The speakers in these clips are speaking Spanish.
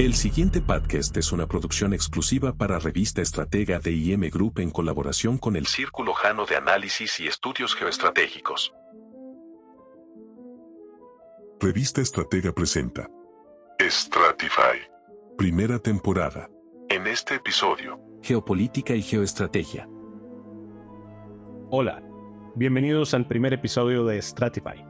El siguiente podcast es una producción exclusiva para Revista Estratega de IM Group en colaboración con el Círculo Jano de Análisis y Estudios Geoestratégicos. Revista Estratega presenta Stratify. Primera temporada. En este episodio, Geopolítica y Geoestrategia. Hola, bienvenidos al primer episodio de Stratify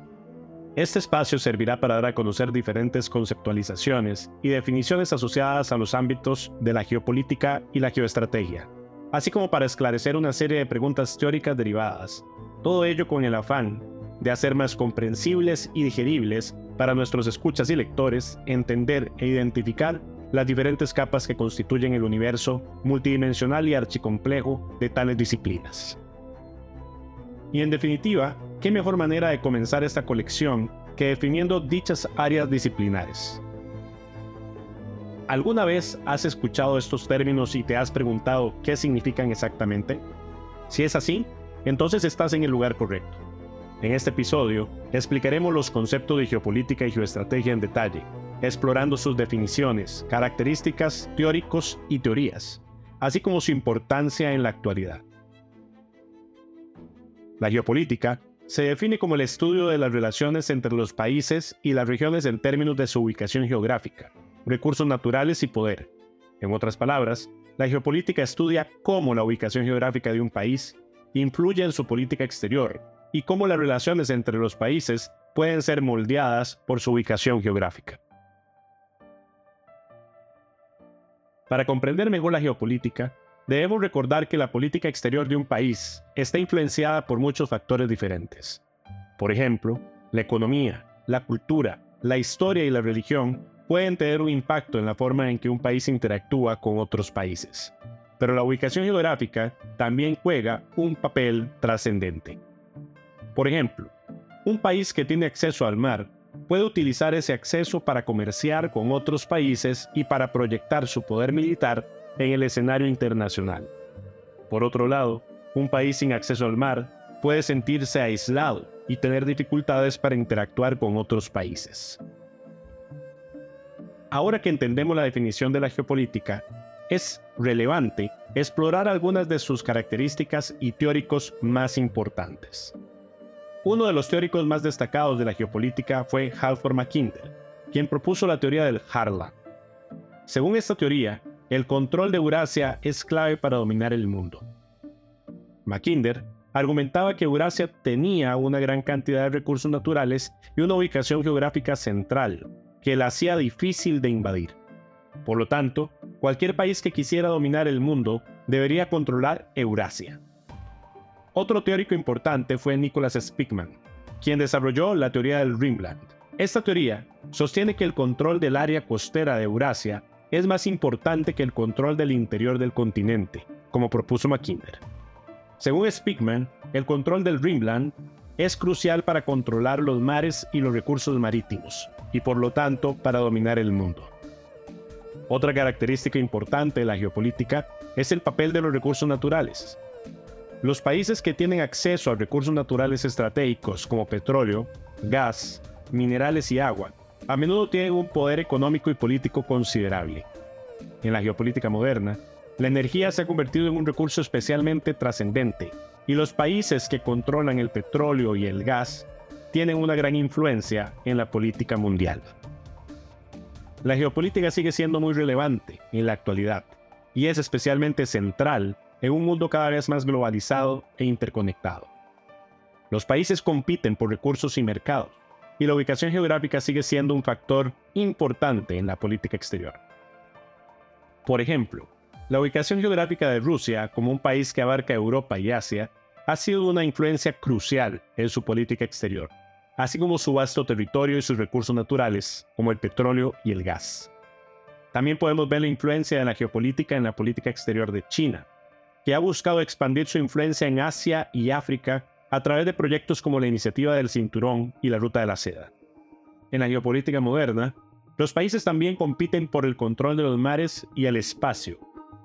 este espacio servirá para dar a conocer diferentes conceptualizaciones y definiciones asociadas a los ámbitos de la geopolítica y la geoestrategia, así como para esclarecer una serie de preguntas teóricas derivadas, todo ello con el afán de hacer más comprensibles y digeribles para nuestros escuchas y lectores entender e identificar las diferentes capas que constituyen el universo multidimensional y archicomplejo de tales disciplinas. Y en definitiva, ¿qué mejor manera de comenzar esta colección que definiendo dichas áreas disciplinares? ¿Alguna vez has escuchado estos términos y te has preguntado qué significan exactamente? Si es así, entonces estás en el lugar correcto. En este episodio explicaremos los conceptos de geopolítica y geoestrategia en detalle, explorando sus definiciones, características, teóricos y teorías, así como su importancia en la actualidad. La geopolítica se define como el estudio de las relaciones entre los países y las regiones en términos de su ubicación geográfica, recursos naturales y poder. En otras palabras, la geopolítica estudia cómo la ubicación geográfica de un país influye en su política exterior y cómo las relaciones entre los países pueden ser moldeadas por su ubicación geográfica. Para comprender mejor la geopolítica, Debemos recordar que la política exterior de un país está influenciada por muchos factores diferentes. Por ejemplo, la economía, la cultura, la historia y la religión pueden tener un impacto en la forma en que un país interactúa con otros países. Pero la ubicación geográfica también juega un papel trascendente. Por ejemplo, un país que tiene acceso al mar puede utilizar ese acceso para comerciar con otros países y para proyectar su poder militar en el escenario internacional. Por otro lado, un país sin acceso al mar puede sentirse aislado y tener dificultades para interactuar con otros países. Ahora que entendemos la definición de la geopolítica, es relevante explorar algunas de sus características y teóricos más importantes. Uno de los teóricos más destacados de la geopolítica fue Halford Mackinder, quien propuso la teoría del Harlan. Según esta teoría, el control de Eurasia es clave para dominar el mundo. Mackinder argumentaba que Eurasia tenía una gran cantidad de recursos naturales y una ubicación geográfica central, que la hacía difícil de invadir. Por lo tanto, cualquier país que quisiera dominar el mundo debería controlar Eurasia. Otro teórico importante fue Nicholas Spickman, quien desarrolló la teoría del Rimland. Esta teoría sostiene que el control del área costera de Eurasia es más importante que el control del interior del continente, como propuso Mackinder. Según Spickman, el control del Rimland es crucial para controlar los mares y los recursos marítimos, y por lo tanto para dominar el mundo. Otra característica importante de la geopolítica es el papel de los recursos naturales. Los países que tienen acceso a recursos naturales estratégicos como petróleo, gas, minerales y agua a menudo tienen un poder económico y político considerable. En la geopolítica moderna, la energía se ha convertido en un recurso especialmente trascendente, y los países que controlan el petróleo y el gas tienen una gran influencia en la política mundial. La geopolítica sigue siendo muy relevante en la actualidad, y es especialmente central en un mundo cada vez más globalizado e interconectado. Los países compiten por recursos y mercados, y la ubicación geográfica sigue siendo un factor importante en la política exterior. Por ejemplo, la ubicación geográfica de Rusia como un país que abarca Europa y Asia ha sido una influencia crucial en su política exterior, así como su vasto territorio y sus recursos naturales, como el petróleo y el gas. También podemos ver la influencia de la geopolítica en la política exterior de China, que ha buscado expandir su influencia en Asia y África a través de proyectos como la Iniciativa del Cinturón y la Ruta de la Seda. En la geopolítica moderna, los países también compiten por el control de los mares y el espacio,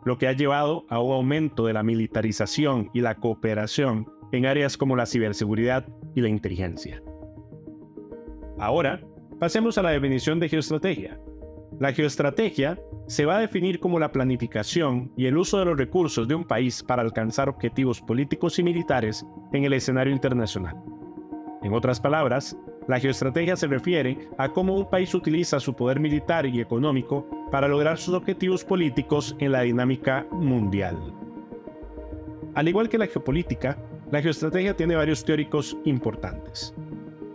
lo que ha llevado a un aumento de la militarización y la cooperación en áreas como la ciberseguridad y la inteligencia. Ahora, pasemos a la definición de geoestrategia. La geoestrategia se va a definir como la planificación y el uso de los recursos de un país para alcanzar objetivos políticos y militares en el escenario internacional. En otras palabras, la geoestrategia se refiere a cómo un país utiliza su poder militar y económico para lograr sus objetivos políticos en la dinámica mundial. Al igual que la geopolítica, la geoestrategia tiene varios teóricos importantes.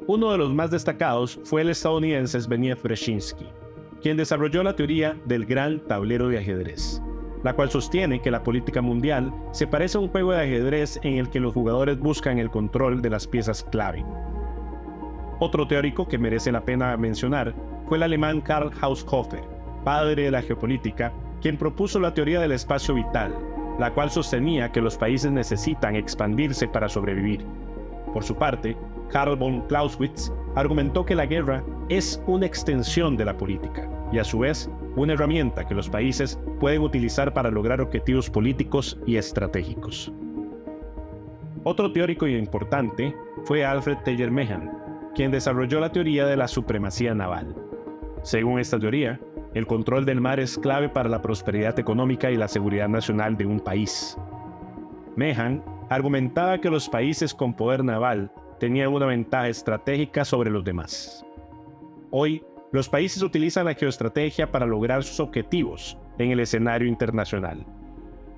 Uno de los más destacados fue el estadounidense Zbigniew Brzezinski, quien desarrolló la teoría del gran tablero de ajedrez, la cual sostiene que la política mundial se parece a un juego de ajedrez en el que los jugadores buscan el control de las piezas clave. Otro teórico que merece la pena mencionar fue el alemán Karl Haushofer, padre de la geopolítica, quien propuso la teoría del espacio vital, la cual sostenía que los países necesitan expandirse para sobrevivir. Por su parte, Karl von Clausewitz argumentó que la guerra es una extensión de la política y a su vez una herramienta que los países pueden utilizar para lograr objetivos políticos y estratégicos. Otro teórico importante fue Alfred Teller Mehan, quien desarrolló la teoría de la supremacía naval. Según esta teoría, el control del mar es clave para la prosperidad económica y la seguridad nacional de un país. Mehan argumentaba que los países con poder naval tenían una ventaja estratégica sobre los demás. Hoy, los países utilizan la geoestrategia para lograr sus objetivos en el escenario internacional.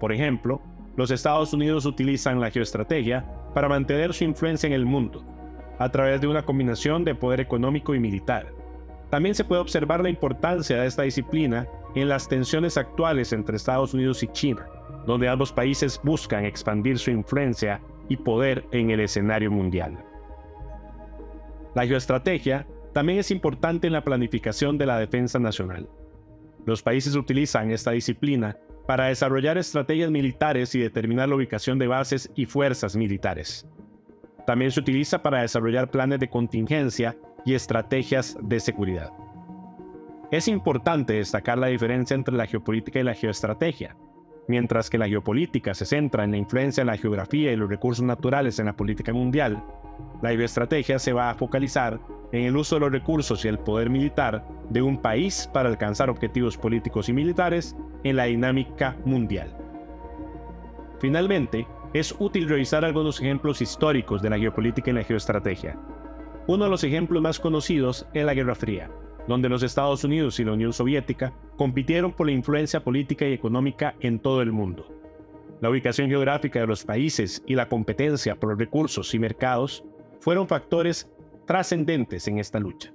Por ejemplo, los Estados Unidos utilizan la geoestrategia para mantener su influencia en el mundo, a través de una combinación de poder económico y militar, también se puede observar la importancia de esta disciplina en las tensiones actuales entre Estados Unidos y China, donde ambos países buscan expandir su influencia y poder en el escenario mundial. La geoestrategia también es importante en la planificación de la defensa nacional. Los países utilizan esta disciplina para desarrollar estrategias militares y determinar la ubicación de bases y fuerzas militares. También se utiliza para desarrollar planes de contingencia y estrategias de seguridad. Es importante destacar la diferencia entre la geopolítica y la geoestrategia. Mientras que la geopolítica se centra en la influencia de la geografía y los recursos naturales en la política mundial, la geoestrategia se va a focalizar en el uso de los recursos y el poder militar de un país para alcanzar objetivos políticos y militares en la dinámica mundial. Finalmente, es útil revisar algunos ejemplos históricos de la geopolítica y la geoestrategia, uno de los ejemplos más conocidos es la Guerra Fría, donde los Estados Unidos y la Unión Soviética compitieron por la influencia política y económica en todo el mundo. La ubicación geográfica de los países y la competencia por recursos y mercados fueron factores trascendentes en esta lucha.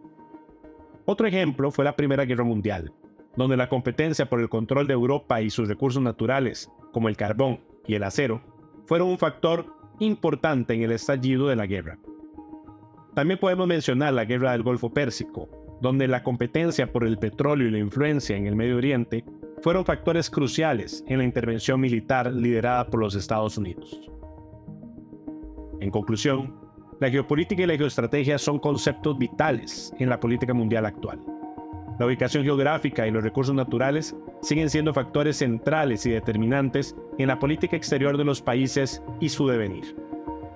Otro ejemplo fue la Primera Guerra Mundial, donde la competencia por el control de Europa y sus recursos naturales, como el carbón y el acero, fueron un factor importante en el estallido de la guerra. También podemos mencionar la guerra del Golfo Pérsico, donde la competencia por el petróleo y la influencia en el Medio Oriente fueron factores cruciales en la intervención militar liderada por los Estados Unidos. En conclusión, la geopolítica y la geoestrategia son conceptos vitales en la política mundial actual. La ubicación geográfica y los recursos naturales siguen siendo factores centrales y determinantes en la política exterior de los países y su devenir.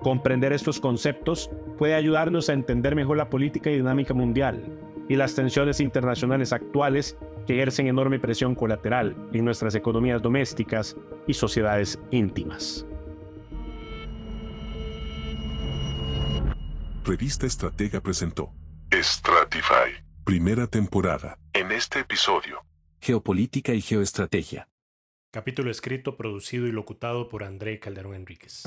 Comprender estos conceptos puede ayudarnos a entender mejor la política y dinámica mundial y las tensiones internacionales actuales que ejercen enorme presión colateral en nuestras economías domésticas y sociedades íntimas. Revista Estratega presentó Stratify, primera temporada. En este episodio, Geopolítica y Geoestrategia. Capítulo escrito, producido y locutado por André Calderón Enríquez.